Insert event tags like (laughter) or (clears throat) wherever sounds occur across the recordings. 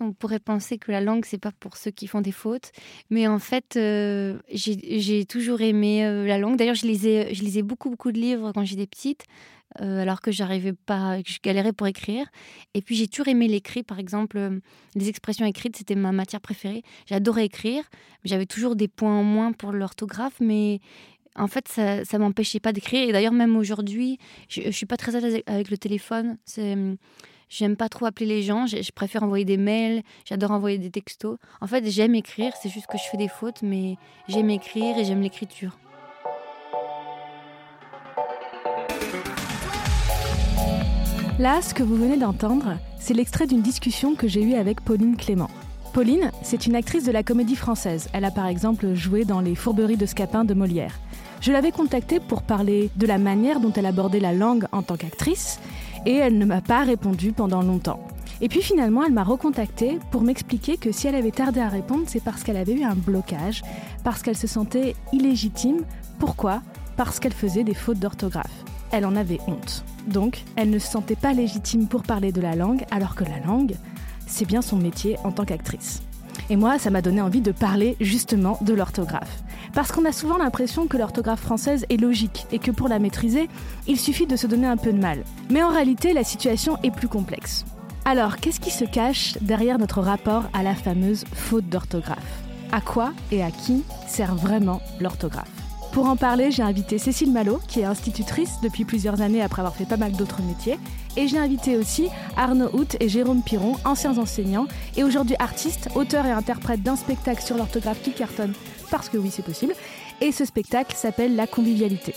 On pourrait penser que la langue, c'est pas pour ceux qui font des fautes, mais en fait, euh, j'ai toujours aimé euh, la langue. D'ailleurs, je lisais, je lisais beaucoup, beaucoup de livres quand j'étais petite, euh, alors que j'arrivais pas, que je galérais pour écrire. Et puis, j'ai toujours aimé l'écrit. Par exemple, les expressions écrites, c'était ma matière préférée. J'adorais écrire. J'avais toujours des points en moins pour l'orthographe, mais en fait, ça, ça m'empêchait pas d'écrire. Et d'ailleurs, même aujourd'hui, je, je suis pas très à l'aise avec le téléphone. C'est J'aime pas trop appeler les gens, je, préfère envoyer des mails, j'adore envoyer des textos. En fait, j'aime écrire, c'est juste que je fais des fautes, mais j'aime écrire et j'aime l'écriture. Là, ce que vous venez d'entendre, c'est l'extrait d'une discussion que j'ai eue avec Pauline Clément. Pauline, c'est une actrice de la comédie française. Elle a par exemple joué dans Les Fourberies de Scapin de Molière. Je l'avais contactée pour parler de la manière dont elle abordait la langue en tant qu'actrice et elle ne m'a pas répondu pendant longtemps. Et puis finalement, elle m'a recontacté pour m'expliquer que si elle avait tardé à répondre, c'est parce qu'elle avait eu un blocage, parce qu'elle se sentait illégitime. Pourquoi? Parce qu'elle faisait des fautes d'orthographe. Elle en avait honte. Donc, elle ne se sentait pas légitime pour parler de la langue, alors que la langue, c'est bien son métier en tant qu'actrice. Et moi, ça m'a donné envie de parler justement de l'orthographe. Parce qu'on a souvent l'impression que l'orthographe française est logique et que pour la maîtriser, il suffit de se donner un peu de mal. Mais en réalité, la situation est plus complexe. Alors, qu'est-ce qui se cache derrière notre rapport à la fameuse faute d'orthographe? À quoi et à qui sert vraiment l'orthographe? Pour en parler, j'ai invité Cécile Malo, qui est institutrice depuis plusieurs années après avoir fait pas mal d'autres métiers. Et j'ai invité aussi Arnaud Hout et Jérôme Piron, anciens enseignants et aujourd'hui artistes, auteurs et interprètes d'un spectacle sur l'orthographe qui cartonne, parce que oui, c'est possible. Et ce spectacle s'appelle La convivialité.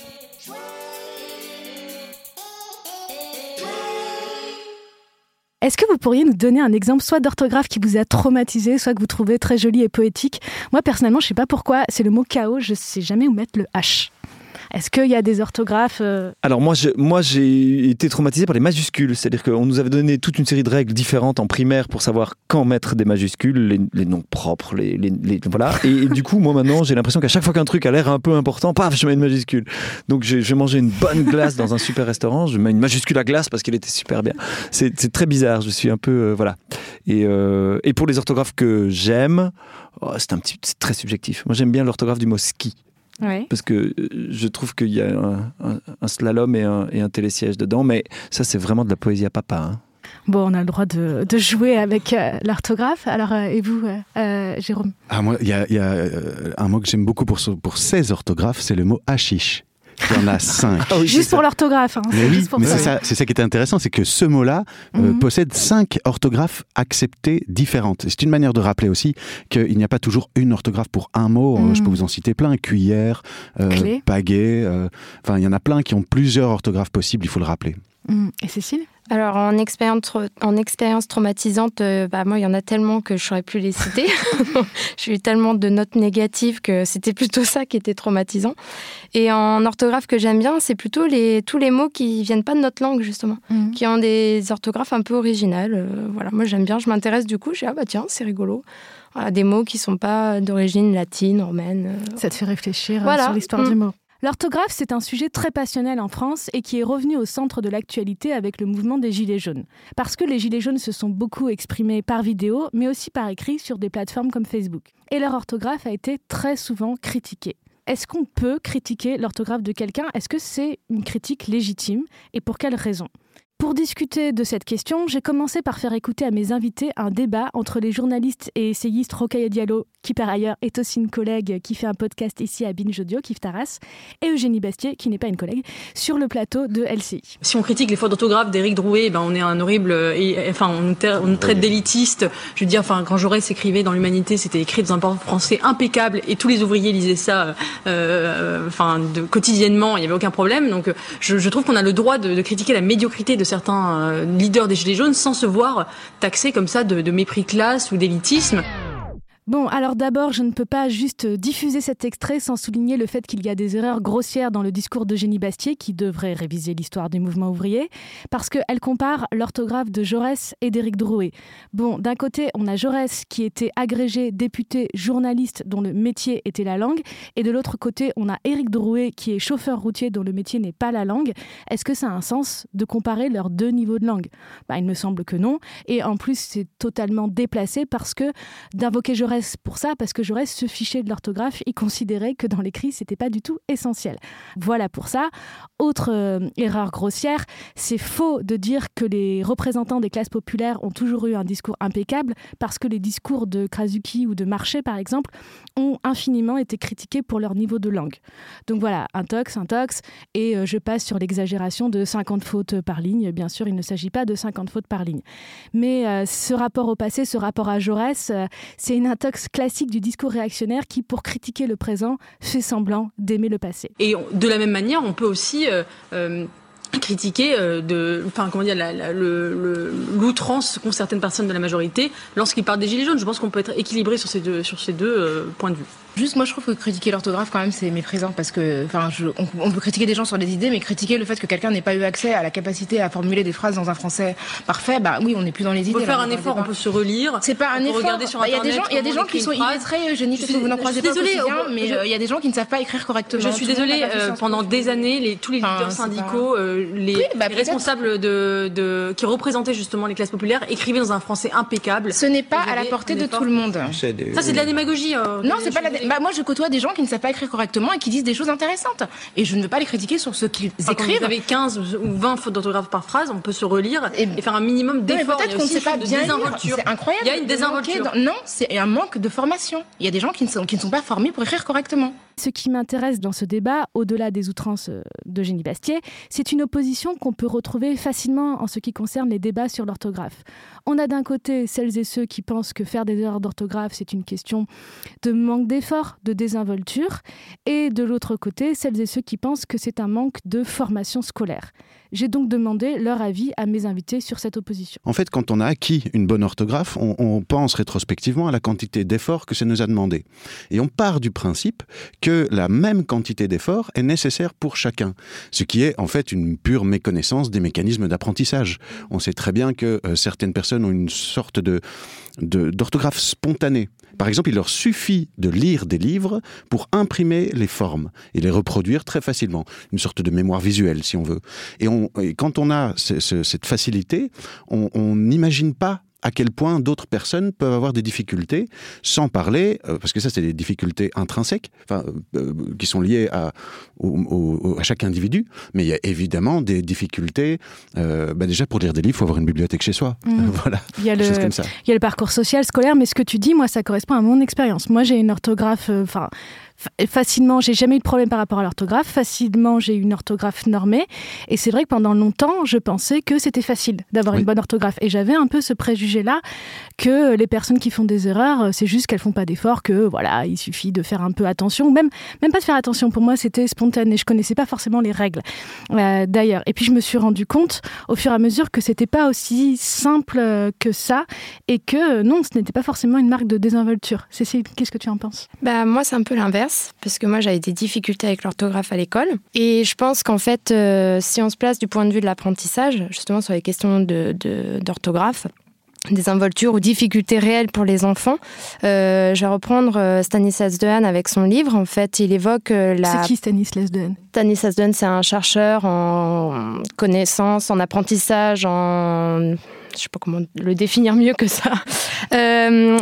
Est-ce que vous pourriez nous donner un exemple soit d'orthographe qui vous a traumatisé, soit que vous trouvez très joli et poétique? Moi personnellement, je ne sais pas pourquoi, c'est le mot chaos, je ne sais jamais où mettre le H. Est-ce qu'il y a des orthographes euh, Alors moi, moi, j'ai été traumatisé par les majuscules. C'est-à-dire qu'on nous avait donné toute une série de règles différentes en primaire pour savoir quand mettre des majuscules, les, noms propres, les, voilà. Et, du coup, moi maintenant, j'ai l'impression qu'à chaque fois qu'un truc a l'air un peu important, paf, je mets une majuscule. Donc je vais manger une bonne glace dans un super restaurant, je mets une majuscule à glace parce qu'elle était super bien. C'est très bizarre. Je suis un peu euh, voilà. Et, euh, et, pour les orthographes que j'aime, oh, c'est un petit, très subjectif. Moi, j'aime bien l'orthographe du mot ski. Parce que euh, je trouve qu'il y a un, slalom et un, et un, télésiège dedans, mais ça, c'est vraiment de la poésie à papa. Hein. Bon, on a le droit de, de jouer avec euh, l'orthographe. Alors, euh, et vous, Jérôme? Ah, Moi, il y a, y a un mot que j'aime beaucoup pour, pour ces orthographes, c'est le mot hachiche. Il y en a cinq. Ah juste pour l'orthographe. Hein, mais oui, mais c'est ça, ça, qui est intéressant, c'est que ce mot-là euh, mhm. possède cinq orthographes acceptées différentes. C'est une manière de rappeler aussi qu'il n'y a pas toujours une orthographe pour un mot. Euh, je peux mhm. vous en citer plein cuillère, euh, pagaie. Euh, enfin, il y en a plein qui ont plusieurs orthographes possibles. Il faut le rappeler. Mhm. Et Cécile? Alors en expérience, en expérience traumatisante, euh, bah, moi il y en a tellement que je saurais plus les citer. (laughs) J'ai eu tellement de notes négatives que c'était plutôt ça qui était traumatisant. Et en orthographe que j'aime bien, c'est plutôt les, tous les mots qui viennent pas de notre langue justement, mhm. qui ont des orthographes un peu originales. Euh, voilà, moi j'aime bien, je m'intéresse du coup, je dis ah bah tiens c'est rigolo. des mots qui sont pas d'origine latine, romaine. Euh, ça te fait réfléchir sur l'histoire du mm. mot. L'orthographe, c'est un sujet très passionnel en France et qui est revenu au centre de l'actualité avec le mouvement des Gilets jaunes. Parce que les Gilets jaunes se sont beaucoup exprimés par vidéo, mais aussi par écrit sur des plateformes comme Facebook. Et leur orthographe a été très souvent critiquée. Est-ce qu'on peut critiquer l'orthographe de quelqu'un? Est-ce que c'est une critique légitime? Et pour quelles raisons pour discuter de cette question, j'ai commencé par faire écouter à mes invités un débat entre les journalistes et essayistes Rocaille Diallo, qui par ailleurs est aussi une collègue qui fait un podcast ici à Binge Audio, Kif Taras, et Eugénie Bastier, qui n'est pas une collègue, sur le plateau de LCI. Si on critique les fautes d'orthographe d'Éric Drouet, ben on est un horrible, et, enfin on nous, traite d'élitiste. Je veux dire, enfin quand Jaurès écrivait dans l'Humanité, c'était écrit dans un port français impeccable, et tous les ouvriers lisaient ça, euh, enfin de, quotidiennement, il n'y avait aucun problème. Donc je, trouve qu'on a le droit de, de critiquer la médiocrité de certains euh, leaders des Gilets jaunes sans se voir taxés comme ça de, mépris classe ou d'élitisme. Bon, alors d'abord, je ne peux pas juste diffuser cet extrait sans souligner le fait qu'il y a des erreurs grossières dans le discours d'Eugénie Bastier, qui devrait réviser l'histoire du mouvement ouvrier, parce qu'elle compare l'orthographe de Jaurès et d'Éric Drouet. Bon, d'un côté, on a Jaurès qui était agrégé, député, journaliste dont le métier était la langue, et de l'autre côté, on a Éric Drouet qui est chauffeur routier dont le métier n'est pas la langue. Est-ce que ça a un sens de comparer leurs deux niveaux de langue? Bah, Il me semble que non, et en plus, c'est totalement déplacé parce que d'invoquer Jaurès pour ça, parce que Jaurès se fichait de l'orthographe, il considérait que dans l'écrit, c'était pas du tout essentiel. Voilà pour ça. Autre euh, erreur grossière, c'est faux de dire que les représentants des classes populaires ont toujours eu un discours impeccable, parce que les discours de Krasuki ou de Marché, par exemple, ont infiniment été critiqués pour leur niveau de langue. Donc voilà, un tox, un tox, et euh, je passe sur l'exagération de 50 fautes par ligne. Bien sûr, il ne s'agit pas de 50 fautes par ligne. Mais euh, ce rapport au passé, ce rapport à Jaurès, c'est une intox classique du discours réactionnaire qui, pour critiquer le présent, fait semblant d'aimer le passé. Et de la même manière, on peut aussi euh, euh, critiquer euh, de, enfin comment dire, l'outrance qu'ont certaines personnes de la majorité lorsqu'ils parlent des gilets jaunes. Je pense qu'on peut être équilibré sur ces deux points de vue. Juste, moi, je trouve que critiquer l'orthographe, quand même, c'est méprisant parce que, enfin, on, peut critiquer des gens sur des idées, mais critiquer le fait que quelqu'un n'ait pas eu accès à la capacité à formuler des phrases dans un français parfait, bah oui, on n'est plus dans les idées. On peut faire un effort, on peut se relire. C'est pas un effort. Regarder sur Il y a des gens, il y a des gens qui sont illettrés, je que vous n'en croisez pas désolée, mais il y a des gens qui ne savent pas écrire correctement. Je suis désolée, euh, pendant des années, les, tous les leaders syndicaux, euh, les, bah, responsables de, de, qui représentaient justement les classes populaires écrivaient dans un français impeccable. Ce n'est pas à la portée de tout le monde. Ça, c'est de la démagogie. Euh, non, c'est pas la. Bah, moi, je côtoie des gens qui ne savent pas écrire correctement et qui disent des choses intéressantes. Et je ne veux pas les critiquer sur ce qu'ils écrivent. Quand vous avez 15 ou 20 fautes d'orthographe par phrase, on peut se relire et, faire un minimum d'efforts. Peut-être qu'on ne sait pas bien. C'est incroyable. Il y a une désinvolture. Non, c'est un manque de formation. Il y a des gens qui ne sont, qui ne sont pas formés pour écrire correctement. Ce qui m'intéresse dans ce débat, au-delà des outrances euh, de Génie Bastier, c'est une opposition qu'on peut retrouver facilement en ce qui concerne les débats sur l'orthographe. On a d'un côté celles et ceux qui pensent que faire des erreurs d'orthographe, c'est une question de manque d'effort, de désinvolture, et de l'autre côté, celles et ceux qui pensent que c'est un manque de formation scolaire. J'ai donc demandé leur avis à mes invités sur cette opposition. En fait, quand on a acquis une bonne orthographe, on, pense rétrospectivement à la quantité d'efforts que ça nous a demandé. Et on part du principe que la même quantité d'efforts est nécessaire pour chacun, ce qui est en fait une pure méconnaissance des mécanismes d'apprentissage. On sait très bien que euh, certaines personnes ont une sorte de d'orthographe spontanée. Par exemple, il leur suffit de lire des livres pour imprimer les formes et les reproduire très facilement. Une sorte de mémoire visuelle, si on veut. Et, quand on a cette facilité, on n'imagine pas à quel point d'autres personnes peuvent avoir des difficultés, sans parler, euh, parce que ça c'est des difficultés intrinsèques, enfin, euh, qui sont liées à, à, chaque individu, mais il y a évidemment des difficultés. Euh, bah déjà pour lire des livres, il faut avoir une bibliothèque chez soi. Mmh. (laughs) voilà. Il y, a le, comme ça. il y a le parcours social, scolaire, mais ce que tu dis, moi, ça correspond à mon expérience. Moi, j'ai une orthographe, enfin facilement, j'ai jamais eu de problème par rapport à l'orthographe. Facilement, j'ai une orthographe normée. Et c'est vrai que pendant longtemps, je pensais que c'était facile d'avoir une bonne orthographe. Et j'avais un peu ce préjugé-là que les personnes qui font des erreurs, c'est juste qu'elles font pas d'efforts, que voilà, il suffit de faire un peu attention. Même, même pas de faire attention. Pour moi, c'était spontané. Je connaissais pas forcément les règles. Euh, d'ailleurs. Et puis, je me suis rendu compte au fur et à mesure que c'était pas aussi simple que ça et que non, ce n'était pas forcément une marque de désinvolture. Cécile, qu'est-ce que tu en penses? Bah, moi, c'est un peu l'inverse parce que moi j'avais des difficultés avec l'orthographe à l'école. Et je pense qu'en fait, euh, si on se place du point de vue de l'apprentissage, justement sur les questions d'orthographe, de, des involtures ou difficultés réelles pour les enfants. Euh, je vais reprendre euh, Stanislas Dehaene avec son livre. En fait, il évoque la... C'est qui Stanislas Dehaene? Stanislas Dehaene, c'est un chercheur en connaissance, en apprentissage, en je sais pas comment le définir mieux que ça.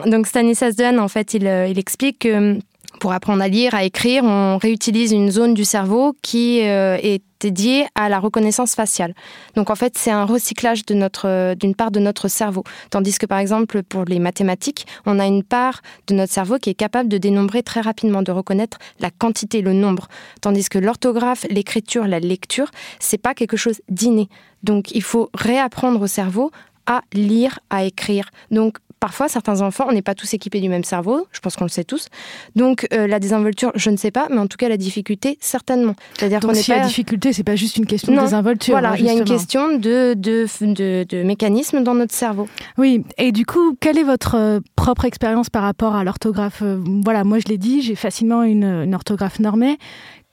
donc Stanislas Dehaene, en fait, il, il explique que pour apprendre à lire, à écrire, on réutilise une zone du cerveau qui euh, est dédiée à la reconnaissance faciale. Donc en fait, c'est un recyclage d'une part de notre cerveau. Tandis que par exemple, pour les mathématiques, on a une part de notre cerveau qui est capable de dénombrer très rapidement, de reconnaître la quantité, le nombre. Tandis que l'orthographe, l'écriture, la lecture, c'est pas quelque chose d'inné. Donc il faut réapprendre au cerveau à lire, à écrire. Donc parfois, certains enfants, on n'est pas tous équipés du même cerveau, je pense qu'on le sait tous. Donc, euh, la désinvolture, je ne sais pas, mais en tout cas, la difficulté, certainement. C'est-à-dire qu'on si pas... la difficulté, c'est pas juste une question de désinvolture. Voilà, il y a une question de, de, de, de mécanisme dans notre cerveau. Oui, et du coup, quelle est votre euh, propre expérience par rapport à l'orthographe Voilà, moi, je l'ai dit, j'ai facilement une, une orthographe normée.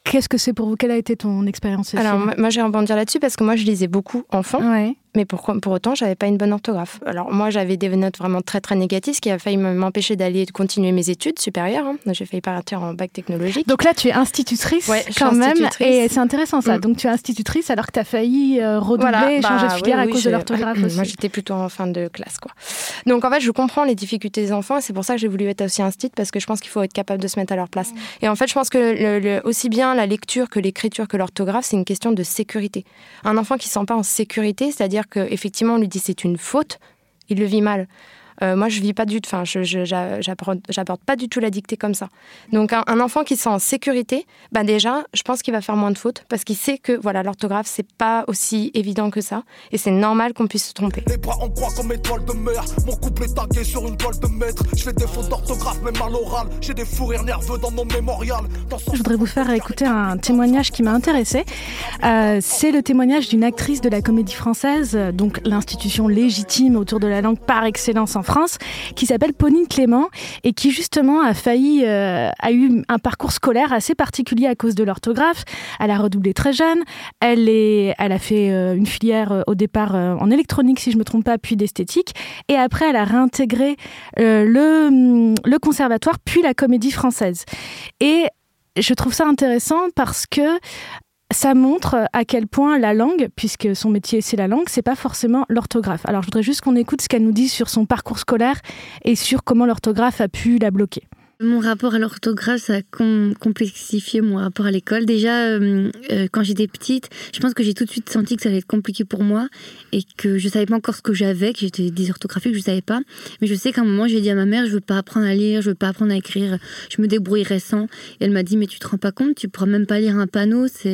Qu'est-ce que c'est pour vous? Quelle a été ton expérience Alors, moi, je vais rebondir là-dessus parce que moi, je lisais beaucoup enfant. Ouais mais pour, pour autant, j'avais pas une bonne orthographe. Alors moi, j'avais des notes vraiment très très négatives, ce qui a failli m'empêcher d'aller continuer mes études supérieures. Hein. J'ai failli partir en bac technologique. Donc là, tu es institutrice quand même, et c'est intéressant ça. Mm. Donc tu es institutrice alors que tu as failli euh, redoubler, bah changer de filière à cause de l'orthographe (clears throat) aussi. Moi, j'étais plutôt en fin de classe, quoi. Donc en fait, je comprends les difficultés des enfants, et c'est pour ça que j'ai voulu être aussi institut parce que je pense qu'il faut être capable de se mettre à leur place. Mm. Et en fait, je pense que le, aussi bien la lecture que l'écriture que l'orthographe, c'est une question de sécurité. Un enfant qui ne se sent pas en sécurité, c'est-à-dire que effectivement, dit c'est une faute, il le vit mal. Euh, moi, je vis pas du tout, enfin, je, j'apporte pas du tout la dictée comme ça. Donc, un, enfant qui se sent en sécurité, bah déjà, je pense qu'il va faire moins de fautes parce qu'il sait que voilà, l'orthographe, c'est pas aussi évident que ça et c'est normal qu'on puisse se tromper. Les bras en croix comme étoile de mer, mon couple est tagué sur une toile de maître. Je fais des fautes d'orthographe, même à l'oral. J'ai des fous rires nerveux dans mon mémorial. Je voudrais vous faire écouter un témoignage qui m'a intéressé. Euh, c'est le témoignage d'une actrice de la comédie française, donc l'institution légitime autour de la langue par excellence en France, qui s'appelle Pauline Clément et qui justement a failli, euh, a eu un parcours scolaire assez particulier à cause de l'orthographe. Elle a redoublé très jeune. Elle, est, elle a fait euh, une filière euh, au départ en électronique, si je me trompe pas, puis d'esthétique. Et après, elle a réintégré le, le conservatoire, puis la comédie française. Et je trouve ça intéressant parce que ça montre à quel point la langue, puisque son métier c'est la langue, c'est pas forcément l'orthographe. Alors je voudrais juste qu'on écoute ce qu'elle nous dit sur son parcours scolaire et sur comment l'orthographe a pu la bloquer. Mon rapport à l'orthographe, ça a complexifié mon rapport à l'école. Déjà, euh, euh, quand j'étais petite, je pense que j'ai tout de suite senti que ça allait être compliqué pour moi et que je savais pas encore ce que j'avais, que j'étais dysorthographique, je savais pas. Mais je sais qu'à un moment, j'ai dit à ma mère, je veux pas apprendre à lire, je veux pas apprendre à écrire, je me débrouillerai sans. Et elle m'a dit, mais tu te rends pas compte, tu pourras même pas lire un panneau, ça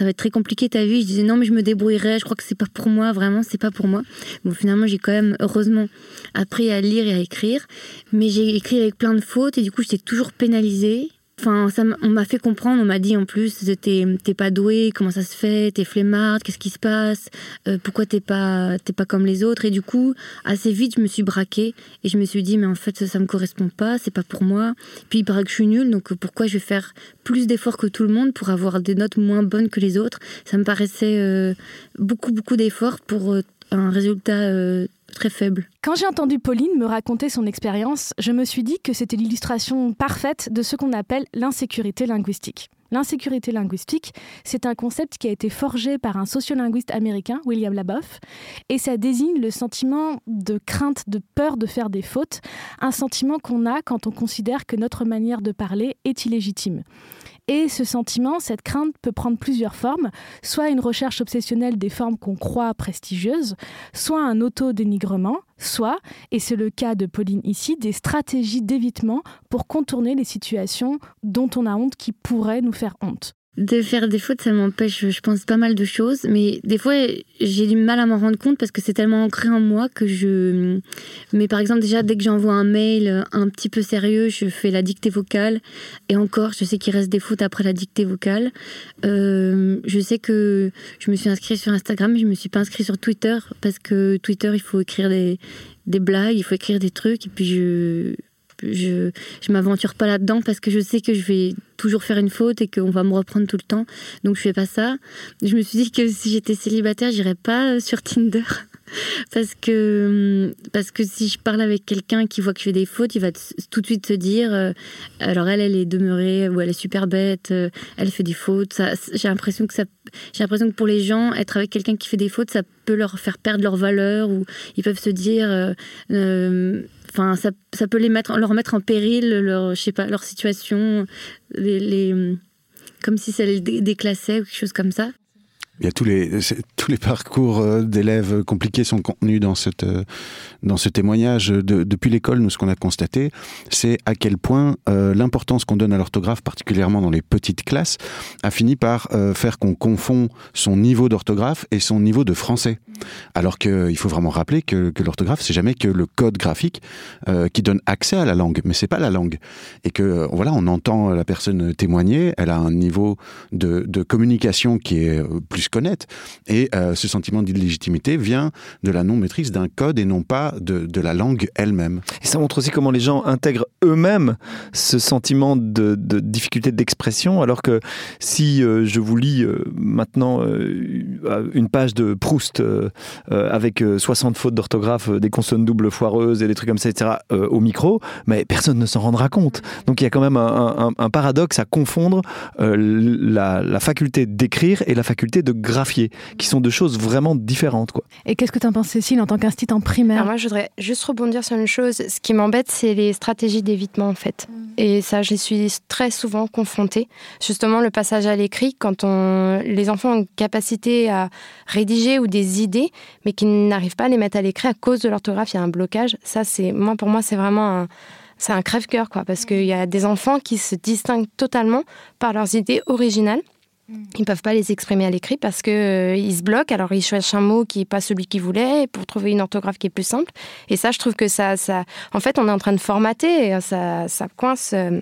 va être très compliqué ta vie. Je disais, non, mais je me débrouillerai, je crois que c'est pas pour moi, vraiment, c'est pas pour moi. Bon, finalement, j'ai quand même, heureusement, appris à lire et à écrire. Mais j'ai écrit avec plein de fautes et du coup, j'étais toujours pénalisée. Enfin, ça on m'a fait comprendre, on m'a dit en plus, t'es pas doué, comment ça se fait, t'es flemmarde, qu'est-ce qui se passe, euh, pourquoi t'es pas, pas comme les autres. Et du coup, assez vite, je me suis braquée et je me suis dit, mais en fait, ça, ça me correspond pas, c'est pas pour moi. Puis il paraît je suis nulle, donc pourquoi je vais faire plus d'efforts que tout le monde pour avoir des notes moins bonnes que les autres? Ça me paraissait euh, beaucoup, beaucoup d'efforts pour euh, un résultat très faible. Quand j'ai entendu Pauline me raconter son expérience, je me suis dit que c'était l'illustration parfaite de ce qu'on appelle l'insécurité linguistique. L'insécurité linguistique, c'est un concept qui a été forgé par un sociolinguiste américain, William Laboff, et ça désigne le sentiment de crainte, de peur de faire des fautes, un sentiment qu'on a quand on considère que notre manière de parler est illégitime. Et ce sentiment, cette crainte peut prendre plusieurs formes, soit une recherche obsessionnelle des formes qu'on croit prestigieuses, soit un auto-dénigrement, soit, et c'est le cas de Pauline ici, des stratégies d'évitement pour contourner les situations dont on a honte qui pourraient nous faire honte de faire des fautes, ça m'empêche, je pense, pas mal de choses. Mais des fois, j'ai du mal à m'en rendre compte parce que c'est tellement ancré en moi que je. Mais par exemple, déjà, dès que j'envoie un mail un petit peu sérieux, je fais la dictée vocale. Et encore, je sais qu'il reste des fautes après la dictée vocale. Euh, je sais que je me suis inscrite sur Instagram, mais je me suis pas inscrite sur Twitter parce que Twitter, il faut écrire des, des blagues, il faut écrire des trucs. Et puis, je je je m'aventure pas là-dedans parce que je sais que je vais toujours faire une faute et qu'on va me reprendre tout le temps. Donc je fais pas ça. Je me suis dit que si j'étais célibataire, j'irais pas sur Tinder (laughs) parce que parce que si je parle avec quelqu'un qui voit que je fais des fautes, il va tout de suite se dire euh, alors elle elle est demeurée ou elle est super bête, euh, elle fait des fautes. J'ai l'impression que que pour les gens être avec quelqu'un qui fait des fautes, ça peut leur faire perdre leur valeur ou ils peuvent se dire euh, Enfin, ça, peut les mettre, leur mettre en péril, leur, je sais pas, leur situation, les comme si ça les déclassait ou quelque chose comme ça. Il y a tous les, tous les parcours euh, d'élèves compliqués sont contenus dans, cette, euh, dans ce témoignage. De, depuis l'école, nous, ce qu'on a constaté, c'est à quel point euh, l'importance qu'on donne à l'orthographe, particulièrement dans les petites classes, a fini par faire qu'on confond son niveau d'orthographe et son niveau de français. Alors qu'il faut vraiment rappeler que, que l'orthographe, c'est jamais que le code graphique qui donne accès à la langue, mais c'est pas la langue. Et que, voilà, on entend la personne témoigner, elle a un niveau de, de communication qui est plus connaître. Et euh, ce sentiment d'illégitimité vient de la non-maîtrise d'un code et non pas de, de la langue elle-même. Et ça montre aussi comment les gens intègrent eux-mêmes ce sentiment de, de difficulté d'expression, alors que si euh, je vous lis euh, maintenant une page de Proust avec 60 fautes d'orthographe, des consonnes doubles foireuses et des trucs comme ça, etc., au micro, mais personne ne s'en rendra compte. Donc il y a quand même un, paradoxe à confondre la faculté d'écrire et la faculté de graphier, qui sont deux choses vraiment différentes. Quoi. Et qu'est-ce que tu en penses, Cécile, en tant qu'institut en primaire? Moi, je voudrais juste rebondir sur une chose. Ce qui m'embête, c'est les stratégies d'évitement, en fait. Mm. Et ça, j'y suis très souvent confrontée. Justement, le passage à l'écrit, quand on... les enfants ont une capacité à rédiger ou des idées, mais qui n'arrivent pas à les mettre à l'écrit à cause de l'orthographe, il y a un blocage. Ça, c'est moi, pour moi, c'est vraiment un c'est un crève-cœur, quoi, parce qu'il y a des enfants qui se distinguent totalement par leurs idées originales. Ils ne peuvent pas les exprimer à l'écrit parce qu'ils euh, se bloquent. Alors ils choisissent un mot qui n'est pas celui qu'ils voulaient pour trouver une orthographe qui est plus simple. Et ça, je trouve que ça, ça, en fait, on est en train de formater. Et ça, ça coince. Euh,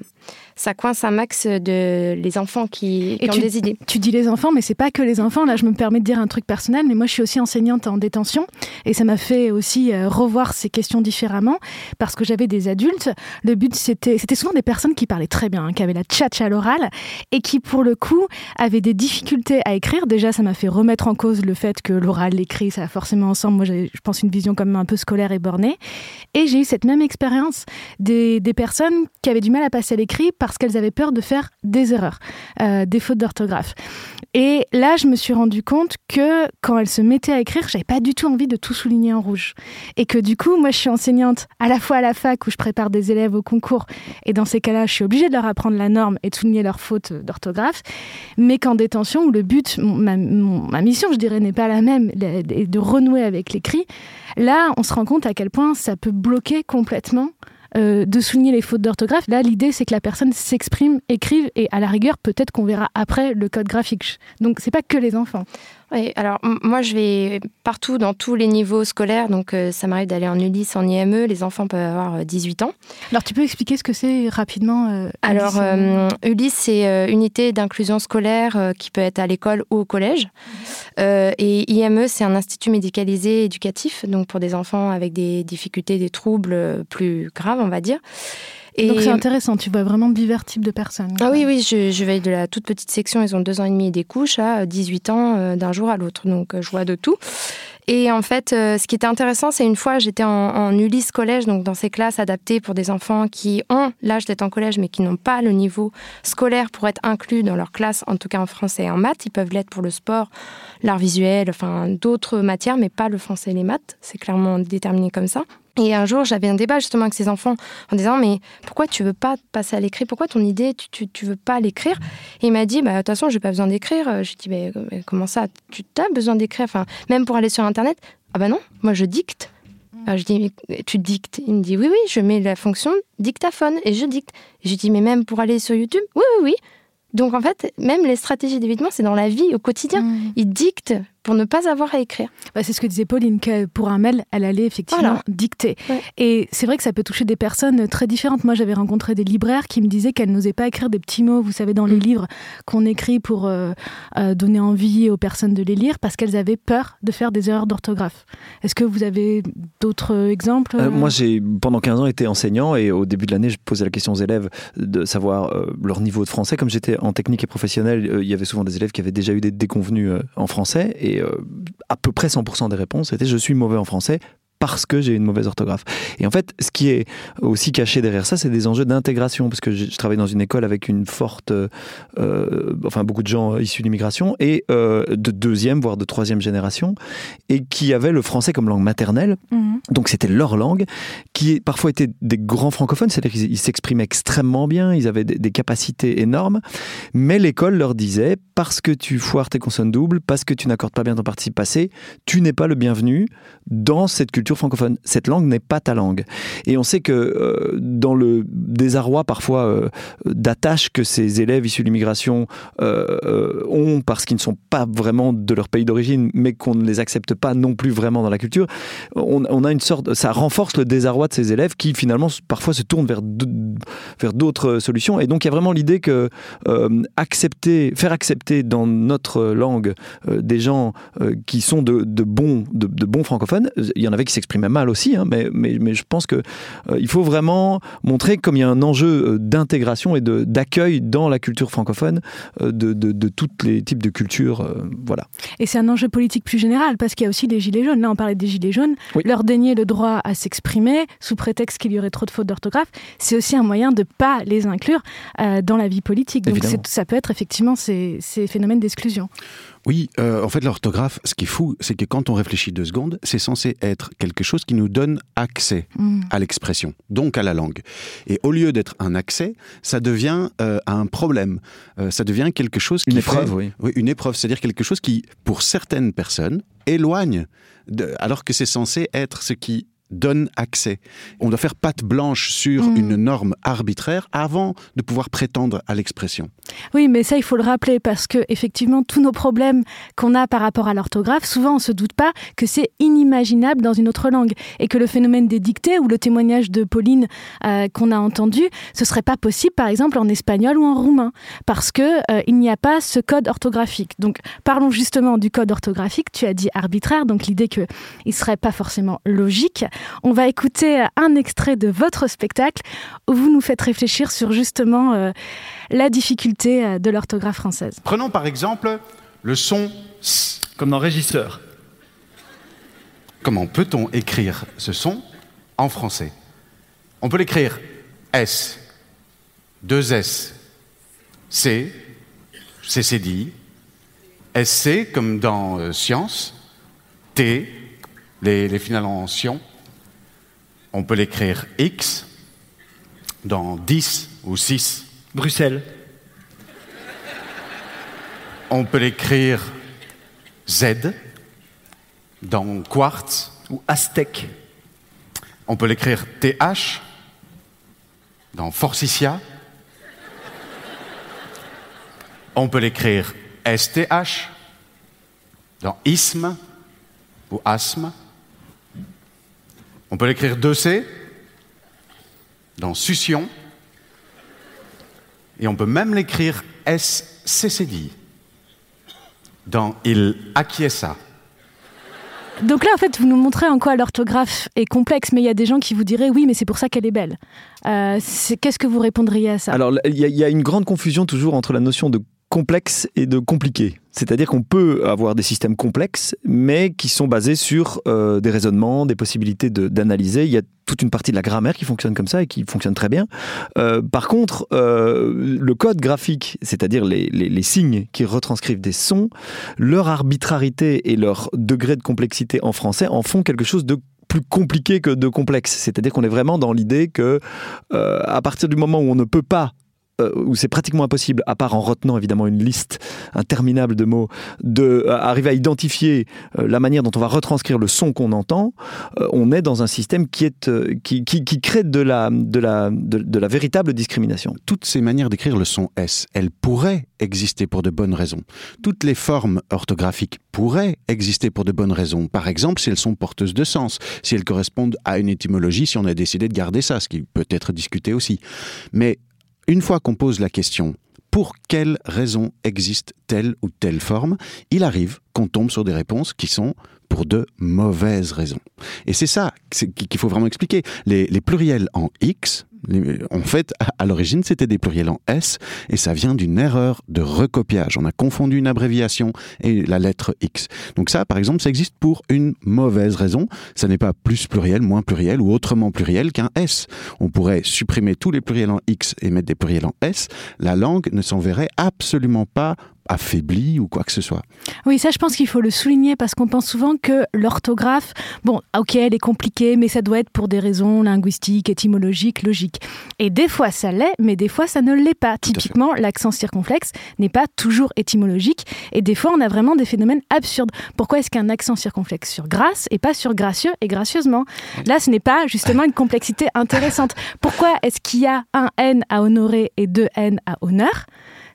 ça coince un max de les enfants qui, ont des idées. Tu dis les enfants, mais c'est pas que les enfants. Là, je me permets de dire un truc personnel, mais moi, je suis aussi enseignante en détention et ça m'a fait aussi euh, revoir ces questions différemment parce que j'avais des adultes. Le but, c'était, c'était souvent des personnes qui parlaient très bien, hein, qui avaient la tchatch à l'oral et qui, pour le coup, avaient des difficultés à écrire. Déjà, ça m'a fait remettre en cause le fait que l'oral, l'écrit, ça a forcément ensemble. Moi, je pense, une vision quand même un peu scolaire et bornée. Et j'ai eu cette même expérience des, des personnes qui avaient du mal à passer à l'écrit parce qu'elles avaient peur de faire des erreurs, euh, des fautes d'orthographe. Et là, je me suis rendu compte que quand elles se mettaient à écrire, j'avais pas du tout envie de tout souligner en rouge. Et que du coup, moi, je suis enseignante à la fois à la fac où je prépare des élèves au concours. Et dans ces cas-là, je suis obligée de leur apprendre la norme et de souligner leurs fautes d'orthographe. Mais qu'en détention, où le but, ma, ma mission, je dirais, n'est pas la même, de renouer avec l'écrit, là, on se rend compte à quel point ça peut bloquer complètement euh, de souligner les fautes d'orthographe. Là, l'idée, c'est que la personne s'exprime, écrive, et à la rigueur, peut-être qu'on verra après le code graphique. Donc, c'est pas que les enfants. Oui, alors moi je vais partout dans tous les niveaux scolaires, donc euh, ça m'arrive d'aller en Ulysse, en IME, les enfants peuvent avoir 18 euh, ans. Alors tu peux expliquer ce que c'est rapidement euh, Alors Ulysse c'est unité d'inclusion scolaire qui peut être à l'école ou au collège. et IME c'est un institut médicalisé éducatif, donc pour des enfants avec des difficultés, des troubles plus graves on va dire. Donc c'est intéressant, tu vois vraiment divers types de personnes. Ah oui, oui, je, je, vais de la toute petite section, ils ont deux ans et demi et des couches, à 18 ans euh, d'un jour à l'autre. Donc euh, je vois de tout. Et en fait, euh, ce qui était intéressant, c'est une fois, j'étais en, en, Ulysse collège, donc dans ces classes adaptées pour des enfants qui ont l'âge d'être en collège, mais qui n'ont pas le niveau scolaire pour être inclus dans leur classe, en tout cas en français et en maths. Ils peuvent l'être pour le sport, l'art visuel, enfin d'autres matières, mais pas le français et les maths. C'est clairement déterminé comme ça. Et un jour, j'avais un débat justement avec ces enfants en disant Mais pourquoi tu veux pas passer à l'écrit? Pourquoi ton idée, tu, tu, tu veux pas l'écrire? Et il m'a dit bah, De toute façon, j'ai pas besoin d'écrire. Je dis mais, Comment ça? Tu as besoin d'écrire? Enfin, Même pour aller sur Internet? Ah bah non, moi je dicte. Alors, je dis, tu dictes? Il me dit, oui, oui, je mets la fonction dictaphone et je dicte. Et je dis, mais même pour aller sur YouTube? Oui, oui, oui. Donc en fait, même les stratégies d'évitement, c'est dans la vie, au quotidien. Mmh. Ils dictent pour ne pas avoir à écrire. Bah, c'est ce que disait Pauline, que pour un mail, elle allait effectivement dicter. Et c'est vrai que ça peut toucher des personnes très différentes. Moi, j'avais rencontré des libraires qui me disaient qu'elles n'osaient pas écrire des petits mots, vous savez, dans les mm. livres qu'on écrit pour euh, euh, donner envie aux personnes de les lire, parce qu'elles avaient peur de faire des erreurs d'orthographe. Est-ce que vous avez d'autres exemples euh, Moi, j'ai pendant 15 ans été enseignant et au début de l'année, je posais la question aux élèves de savoir leur niveau de français. Comme j'étais en technique et professionnelle, il y avait souvent des élèves qui avaient déjà eu des déconvenus en français et euh, à peu près 100% des réponses étaient je suis mauvais en français parce que j'ai une mauvaise orthographe. Et en fait, ce qui est aussi caché derrière ça, c'est des enjeux d'intégration, parce que je, travaille dans une école avec une forte, euh, enfin beaucoup de gens issus d'immigration et euh, de deuxième voire de troisième génération, et qui avaient le français comme langue maternelle. Mmh. Donc c'était leur langue, qui parfois étaient des grands francophones, c'est-à-dire qu'ils s'exprimaient extrêmement bien, ils avaient des, des capacités énormes, mais l'école leur disait parce que tu foires tes consonnes doubles, parce que tu n'accordes pas bien ton participe passé, tu n'es pas le bienvenu dans cette culture francophone. Cette langue n'est pas ta langue. Et on sait que euh, dans le désarroi parfois euh, d'attache que ces élèves issus de l'immigration euh, ont parce qu'ils ne sont pas vraiment de leur pays d'origine, mais qu'on ne les accepte pas non plus vraiment dans la culture, on, a une sorte, ça renforce le désarroi de ces élèves qui finalement parfois se tournent vers vers d'autres solutions. Et donc il y a vraiment l'idée que accepter, faire accepter dans notre langue des gens qui sont de, de bons, de bons francophones, il y en avait qui s'exprimaient mal aussi, hein, mais, mais, mais, je pense qu'il euh, il faut vraiment montrer comme il y a un enjeu euh, d'intégration et d'accueil dans la culture francophone euh, de, de, de tous les types de cultures. voilà. Et c'est un enjeu politique plus général, parce qu'il y a aussi les Gilets jaunes. Là, on parlait des Gilets jaunes. Oui. Leur dénier le droit à s'exprimer sous prétexte qu'il y aurait trop de fautes d'orthographe, c'est aussi un moyen de ne pas les inclure dans la vie politique. Donc ça peut être effectivement ces, ces phénomènes d'exclusion. Oui, euh, en fait, l'orthographe, ce qui est fou, c'est que quand on réfléchit deux secondes, c'est censé être quelque chose qui nous donne accès mmh. à l'expression, donc à la langue. Et au lieu d'être un accès, ça devient euh, un problème. Euh, ça devient quelque chose qui une épreuve, fait, oui. oui. une épreuve, c'est-à-dire quelque chose qui, pour certaines personnes, éloigne, de, alors que c'est censé être ce qui donne accès. On doit faire patte blanche sur mmh. une norme arbitraire avant de pouvoir prétendre à l'expression. Oui, mais ça, il faut le rappeler parce que effectivement, tous nos problèmes qu'on a par rapport à l'orthographe, souvent on se doute pas que c'est inimaginable dans une autre langue et que le phénomène des dictées ou le témoignage de Pauline euh, qu'on a entendu, ce serait pas possible, par exemple, en espagnol ou en roumain, parce que euh, il n'y a pas ce code orthographique. Donc, parlons justement du code orthographique. Tu as dit arbitraire, donc l'idée que il serait pas forcément logique. On va écouter un extrait de votre spectacle où vous nous faites réfléchir sur justement euh, la difficulté euh, de l'orthographe française. Prenons par exemple le son S. Comme dans régisseur. Comment peut-on écrire ce son en français? On peut l'écrire S, deux S, C, C dit, SC comme dans euh, science, T, les, les finales en sion, on peut l'écrire X dans 10 ou 6. Bruxelles. On peut l'écrire Z dans Quartz ou Aztèque. On peut l'écrire TH dans Forsythia. On peut l'écrire STH dans isthme ou asthme. On peut l'écrire 2C dans succion. Et on peut même l'écrire SCCD dans il acquiesça. Donc là, en fait, vous nous montrez en quoi l'orthographe est complexe, mais il y a des gens qui vous diraient oui, mais c'est pour ça qu'elle est belle. Euh, Qu'est-ce que vous répondriez à ça? Alors, il y, y, a une grande confusion toujours entre la notion de complexe et de compliqué. C'est-à-dire qu'on peut avoir des systèmes complexes, mais qui sont basés sur euh, des raisonnements, des possibilités d'analyser. Il y a toute une partie de la grammaire qui fonctionne comme ça et qui fonctionne très bien. Euh, par contre, euh, le code graphique, c'est-à-dire les, les, les, signes qui retranscrivent des sons, leur arbitrarité et leur degré de complexité en français en font quelque chose de plus compliqué que de complexe. C'est-à-dire qu'on est vraiment dans l'idée que, à partir du moment où on ne peut pas euh, où c'est pratiquement impossible, à part en retenant évidemment une liste interminable de mots, de euh, à identifier euh, la manière dont on va retranscrire le son qu'on entend, euh, on est dans un système qui est qui, qui, crée de la de la de la véritable discrimination. Toutes ces manières d'écrire le son S, elles pourraient exister pour de bonnes raisons. Toutes les formes orthographiques pourraient exister pour de bonnes raisons. Par exemple, si elles sont porteuses de sens, si elles correspondent à une étymologie, si on a décidé de garder ça, ce qui peut être discuté aussi. Mais une fois qu'on pose la question pour quelle raison existe telle ou telle forme, il arrive qu'on tombe sur des réponses qui sont pour de mauvaises raisons. Et c'est ça qu'il faut vraiment expliquer. Les, les, pluriels en X En fait, à l'origine, c'était des pluriels en S et ça vient d'une erreur de recopiage. On a confondu une abréviation et la lettre X. Donc ça, par exemple, ça existe pour une mauvaise raison. Ça n'est pas plus pluriel, moins pluriel ou autrement pluriel qu'un S. On pourrait supprimer tous les pluriels en X et mettre des pluriels en S. La langue ne s'enverrait absolument pas affaibli ou quoi que ce soit. Oui, ça je pense qu'il faut le souligner parce qu'on pense souvent que l'orthographe, bon, ok, elle est compliquée, mais ça doit être pour des raisons linguistiques, étymologiques, logiques. Et des fois ça l'est, mais des fois ça ne l'est pas. Typiquement, l'accent circonflexe n'est pas toujours étymologique et des fois on a vraiment des phénomènes absurdes. Pourquoi est-ce qu'un accent circonflexe sur grâce et pas sur gracieux et gracieusement? Là, ce n'est pas justement une complexité intéressante. Pourquoi est-ce qu'il y a un N à honorer et deux N à honneur?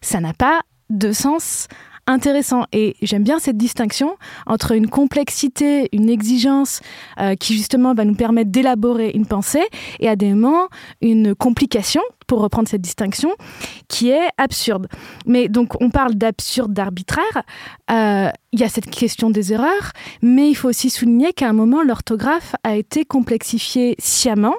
Ça n'a pas de sens intéressant. Et j'aime bien cette distinction entre une complexité, une exigence euh, qui justement va nous permettre d'élaborer une pensée et à des moments une complication, pour reprendre cette distinction, qui est absurde. Mais donc on parle d'absurde, d'arbitraire. Euh, il y a cette question des erreurs, mais il faut aussi souligner qu'à un moment, l'orthographe a été complexifiée sciemment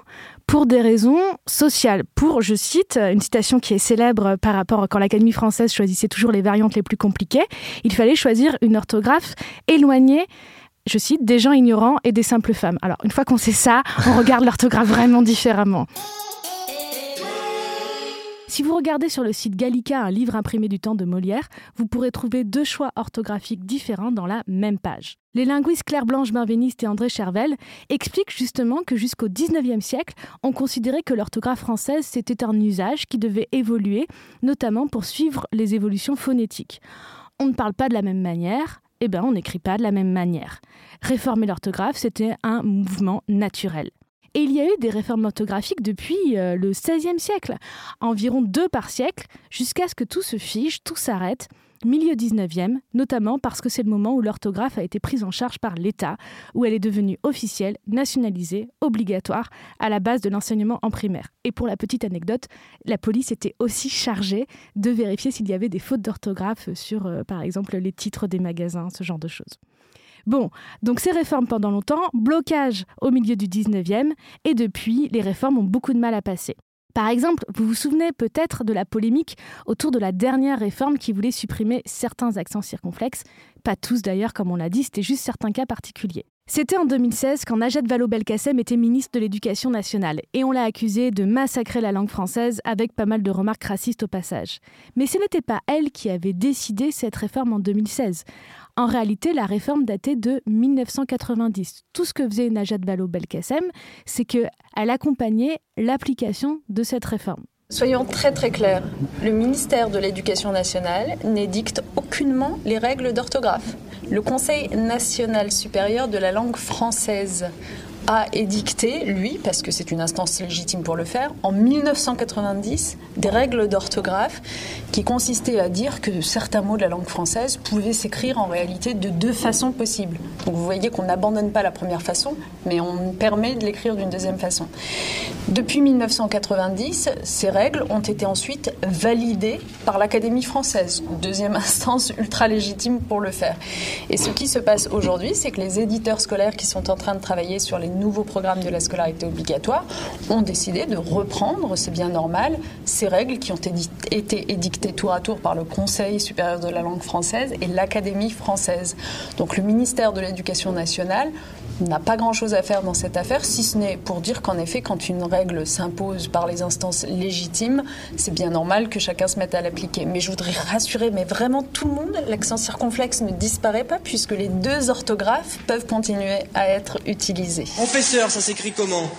pour des raisons sociales. Pour, je cite, une citation qui est célèbre par rapport à quand l'Académie française choisissait toujours les variantes les plus compliquées, il fallait choisir une orthographe éloignée je cite, des gens ignorants et des simples femmes. Alors, une fois qu'on sait ça, on regarde (laughs) l'orthographe vraiment différemment. Si vous regardez sur le site Gallica un livre imprimé du temps de Molière, vous pourrez trouver deux choix orthographiques différents dans la même page. Les linguistes Claire-Blanche Benveniste et André Chervel expliquent justement que jusqu'au XIXe siècle, on considérait que l'orthographe française c'était un usage qui devait évoluer, notamment pour suivre les évolutions phonétiques. On ne parle pas de la même manière, eh ben on n'écrit pas de la même manière. Réformer l'orthographe, c'était un mouvement naturel. Et il y a eu des réformes orthographiques depuis euh, le XVIe siècle, environ deux par siècle, jusqu'à ce que tout se fige, tout s'arrête, milieu 19e, notamment parce que c'est le moment où l'orthographe a été prise en charge par l'État, où elle est devenue officielle, nationalisée, obligatoire, à la base de l'enseignement en primaire. Et pour la petite anecdote, la police était aussi chargée de vérifier s'il y avait des fautes d'orthographe sur, euh, par exemple, les titres des magasins, ce genre de choses. Bon, donc ces réformes pendant longtemps, blocage au milieu du 19e, et depuis, les réformes ont beaucoup de mal à passer. Par exemple, vous vous souvenez peut-être de la polémique autour de la dernière réforme qui voulait supprimer certains accents circonflexes, pas tous d'ailleurs comme on l'a dit, c'était juste certains cas particuliers. C'était en 2016 quand Najat Vallaud-Belkacem était ministre de l'Éducation nationale et on l'a accusée de massacrer la langue française avec pas mal de remarques racistes au passage. Mais ce n'était pas elle qui avait décidé cette réforme en 2016. En réalité, la réforme datait de 1990. Tout ce que faisait Najat Vallaud-Belkacem, c'est qu'elle accompagnait l'application de cette réforme. Soyons très très clairs, le ministère de l'Éducation nationale n'édicte aucunement les règles d'orthographe. Le Conseil national supérieur de la langue française a édicté, lui, parce que c'est une instance légitime pour le faire, en 1990, des règles d'orthographe qui consistaient à dire que certains mots de la langue française pouvaient s'écrire en réalité de deux façons possibles. Donc vous voyez qu'on n'abandonne pas la première façon, mais on permet de l'écrire d'une deuxième façon. Depuis 1990, ces règles ont été ensuite validées par l'Académie française, deuxième instance ultra légitime pour le faire. Et ce qui se passe aujourd'hui, c'est que les éditeurs scolaires qui sont en train de travailler sur les nouveaux programmes de la scolarité obligatoire ont décidé de reprendre, c'est bien normal, ces règles qui ont été édictées tour à tour par le Conseil supérieur de la langue française et l'Académie française. Donc le ministère de l'Éducation nationale n'a pas grand-chose à faire dans cette affaire, si ce n'est pour dire qu'en effet, quand une règle s'impose par les instances légitimes, c'est bien normal que chacun se mette à l'appliquer. Mais je voudrais rassurer, mais vraiment tout le monde, l'accent circonflexe ne disparaît pas puisque les deux orthographes peuvent continuer à être utilisés. Professeur, ça s'écrit comment?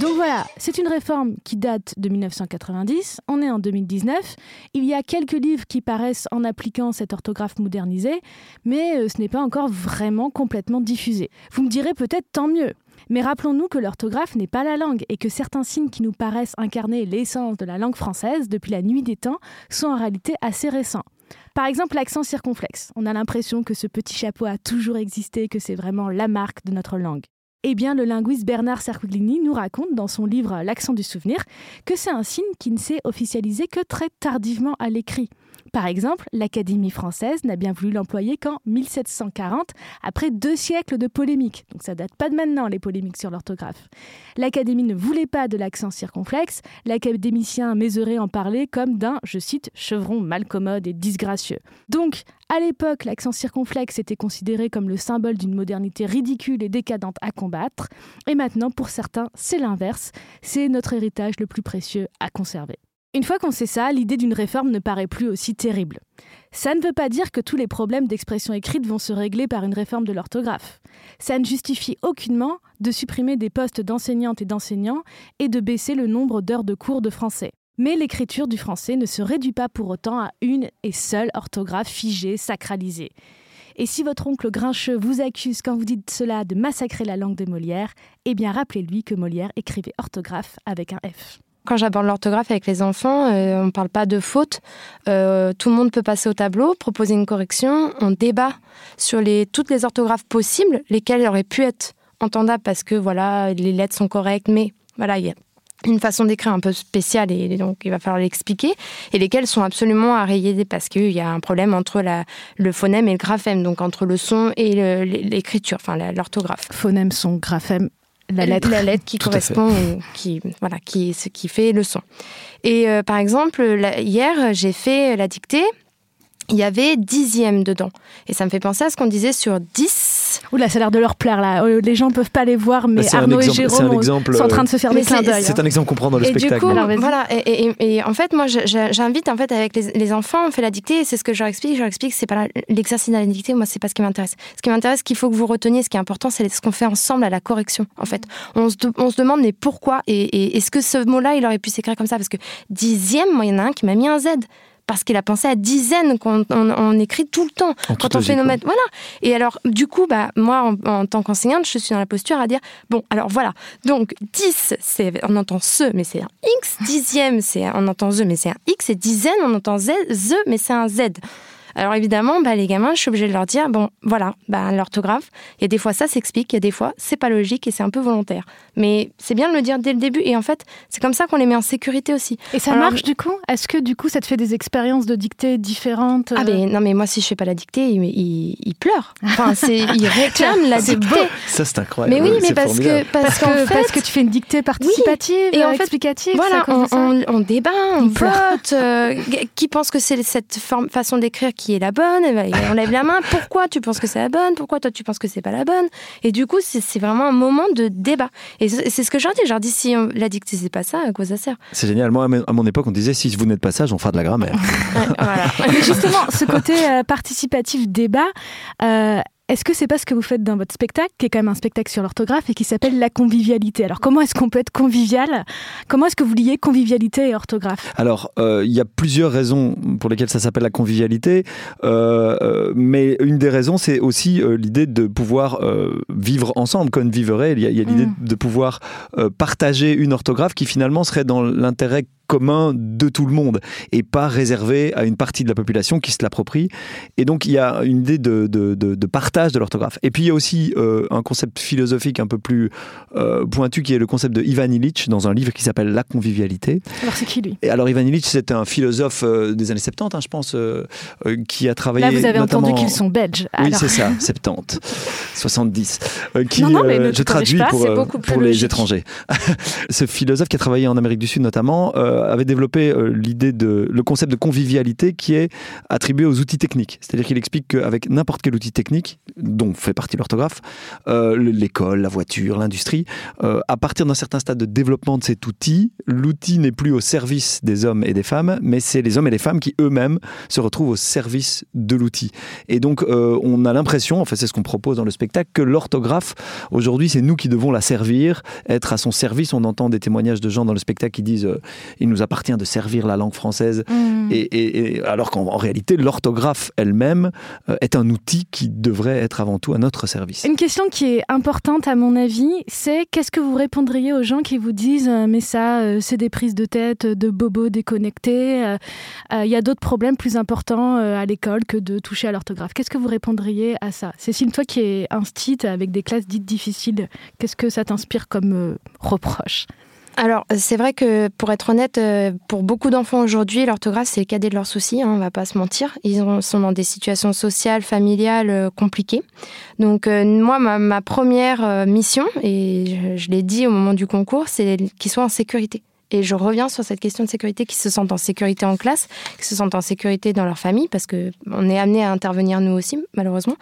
Donc voilà, c'est une réforme qui date de 1990, on est en 2019, il y a quelques livres qui paraissent en appliquant cette orthographe modernisée, mais euh, ce n'est pas encore vraiment complètement diffusé. Vous me direz peut-être tant mieux, mais rappelons-nous que l'orthographe n'est pas la langue et que certains signes qui nous paraissent incarner l'essence de la langue française depuis la nuit des temps sont en réalité assez récents. Par exemple, l'accent circonflexe. On a l'impression que ce petit chapeau a toujours existé, que c'est vraiment la marque de notre langue. Eh bien, le linguiste Bernard Cerquiglini nous raconte dans son livre L'accent du souvenir que c'est un signe qui ne s'est officialisé que très tardivement à l'écrit. Par exemple, l'Académie française n'a bien voulu l'employer qu'en 1740, après deux siècles de polémiques. Donc ça date pas de maintenant, les polémiques sur l'orthographe. L'Académie ne voulait pas de l'accent circonflexe, l'académicien Mézeray en parlait comme d'un, je cite, chevron malcommode et disgracieux. Donc, à l'époque, l'accent circonflexe était considéré comme le symbole d'une modernité ridicule et décadente à combattre, et maintenant, pour certains, c'est l'inverse, c'est notre héritage le plus précieux à conserver. Une fois qu'on sait ça, l'idée d'une réforme ne paraît plus aussi terrible. Ça ne veut pas dire que tous les problèmes d'expression écrite vont se régler par une réforme de l'orthographe. Ça ne justifie aucunement de supprimer des postes d'enseignantes et d'enseignants et de baisser le nombre d'heures de cours de français. Mais l'écriture du français ne se réduit pas pour autant à une et seule orthographe figée, sacralisée. Et si votre oncle grincheux vous accuse quand vous dites cela de massacrer la langue de Molière, eh bien rappelez-lui que Molière écrivait orthographe avec un F. Quand j'aborde l'orthographe avec les enfants, euh, on ne parle pas de faute. Euh, tout le monde peut passer au tableau, proposer une correction. On débat sur toutes les orthographes possibles, lesquelles auraient pu être entendables parce que les lettres sont correctes, mais il y a une façon d'écrire un peu spéciale et donc il va falloir l'expliquer et lesquelles sont absolument à rayer parce qu'il y a un problème entre le phonème et le graphème donc entre le son et l'écriture enfin l'orthographe phonème son graphème la lettre, la lettre qui correspond, qui voilà, qui ce qui fait le son. Et euh, par exemple, hier, j'ai fait la dictée il y avait dixième dedans. Et ça me fait penser à ce qu'on disait sur 10. Oula, ça a l'air de leur plaire là. Euh, les gens ne peuvent pas les voir, mais bah, Arnaud et Jérôme sont en train de se faire des clins d'œil. C'est un exemple qu'on prend dans le et spectacle. Du coup, voilà. Et, en fait, moi, j'invite en fait avec les, enfants, on fait la dictée, et c'est ce que je leur explique. Je leur explique, c'est pas l'exercice de la dictée. Moi, c'est pas ce qui m'intéresse. Ce qui m'intéresse, qu'il faut que vous reteniez, ce qui est important, c'est ce qu'on fait ensemble à la correction. En fait, on se, on se demande mais pourquoi et, est-ce que ce mot-là, il aurait pu s'écrire comme ça? Parce que dixième, moi, il y en a un qui m'a mis un Z parce qu'il a pensé à dizaines qu'on on, écrit tout le temps quand on fait nos maths. Voilà. Et alors, du coup, bah, moi, en, tant qu'enseignante, je suis dans la posture à dire bon, alors voilà. Donc, 10, c'est, on entend ce, mais c'est un X. Dixième, c'est, on entend ze, mais c'est un X. Et dizaine, on entend z, ze, mais c'est un Z. Alors évidemment, bah, les gamins, je suis obligée de leur dire, bon, voilà, bah, l'orthographe, il y a des fois ça s'explique, il y a des fois c'est pas logique et c'est un peu volontaire. Mais c'est bien de le dire dès le début et en fait, c'est comme ça qu'on les met en sécurité aussi. Et ça marche du coup? Est-ce que du coup ça te fait des expériences de dictée différentes Ah ben non mais moi si je fais pas la dictée, il, il, pleure. Enfin, c'est, il (laughs) réclame la dictée. Beau. Ça c'est incroyable. Mais oui, mais parce que parce, que, parce que tu fais une dictée participative et en fait, explicative. Voilà, on, on, débat, on vote. Euh, qui pense que c'est cette forme, façon d'écrire qui est la bonne, on (laughs) lève la main, pourquoi tu penses que c'est la bonne, pourquoi toi tu penses que c'est pas la bonne? Et du coup, c'est vraiment un moment de débat. Et c'est ce que je leur dis, je leur dis si on l'a dit que c'est pas ça, à quoi ça sert? C'est génial. Moi, à mon époque, on disait si vous n'êtes pas sage, on fera de la grammaire. (laughs) (laughs) Mais justement, ce côté euh, participatif débat, euh, est-ce que c'est pas ce que vous faites dans votre spectacle, qui est quand même un spectacle sur l'orthographe et qui s'appelle la convivialité? Alors comment est-ce qu'on peut être convivial? Comment est-ce que vous liez convivialité et orthographe? Alors euh, il y a plusieurs raisons pour lesquelles ça s'appelle la convivialité, euh, euh, mais une des raisons c'est aussi l'idée de pouvoir vivre ensemble, convivere. Il y a, l'idée mm. de pouvoir partager une orthographe qui finalement serait dans l'intérêt commun de tout le monde et pas réservé à une partie de la population qui se l'approprie. Et donc il y a une idée de, de, de, partage de l'orthographe. Et puis il y a aussi euh, un concept philosophique un peu plus euh, pointu qui est le concept de Ivan Illich dans un livre qui s'appelle La convivialité. Alors c'est qui lui? Et Alors Ivan Illich c'est un philosophe euh, des années 70 hein, je pense qui a travaillé... Là vous avez entendu qu'ils sont belges. Oui c'est ça, 70, 70. qui, non, non, mais je traduis pour, pour les étrangers. (laughs) Ce philosophe qui a travaillé en Amérique du Sud notamment avait développé euh, l'idée de le concept de convivialité qui est attribué aux outils techniques. C'est-à-dire qu'il explique qu'avec n'importe quel outil technique, dont fait partie l'orthographe, euh, l'école, la voiture, l'industrie, à partir d'un certain stade de développement de cet outil, l'outil n'est plus au service des hommes et des femmes, mais c'est les hommes et les femmes qui eux-mêmes se retrouvent au service de l'outil. Et donc on a l'impression, en fait c'est ce qu'on propose dans le spectacle, que l'orthographe, aujourd'hui c'est nous qui devons la servir, être à son service. On entend des témoignages de gens dans le spectacle qui disent nous appartient de servir la langue française. Mm. Et, alors qu'en réalité, l'orthographe elle-même euh, est un outil qui devrait être avant tout à notre service. Une question qui est importante à mon avis, c'est qu'est-ce que vous répondriez aux gens qui vous disent euh, mais ça, euh, c'est des prises de tête, de bobos déconnectés, il y a d'autres problèmes plus importants à l'école que de toucher à l'orthographe. Qu'est-ce que vous répondriez à ça? Cécile, toi qui es instite avec des classes dites difficiles, qu'est-ce que ça t'inspire comme reproche? Alors, c'est vrai que pour être honnête, euh, pour beaucoup d'enfants aujourd'hui, l'orthographe, c'est le cadet de leurs soucis, hein, on va pas se mentir. Ils sont dans des situations sociales, familiales euh, compliquées. Donc, euh, moi, ma, première mission, et je l'ai dit au moment du concours, c'est qu'ils soient en sécurité. Et je reviens sur cette question de sécurité, qui se sentent en sécurité en classe, qui se sentent en sécurité dans leur famille, parce qu'on est amené à intervenir nous aussi, malheureusement.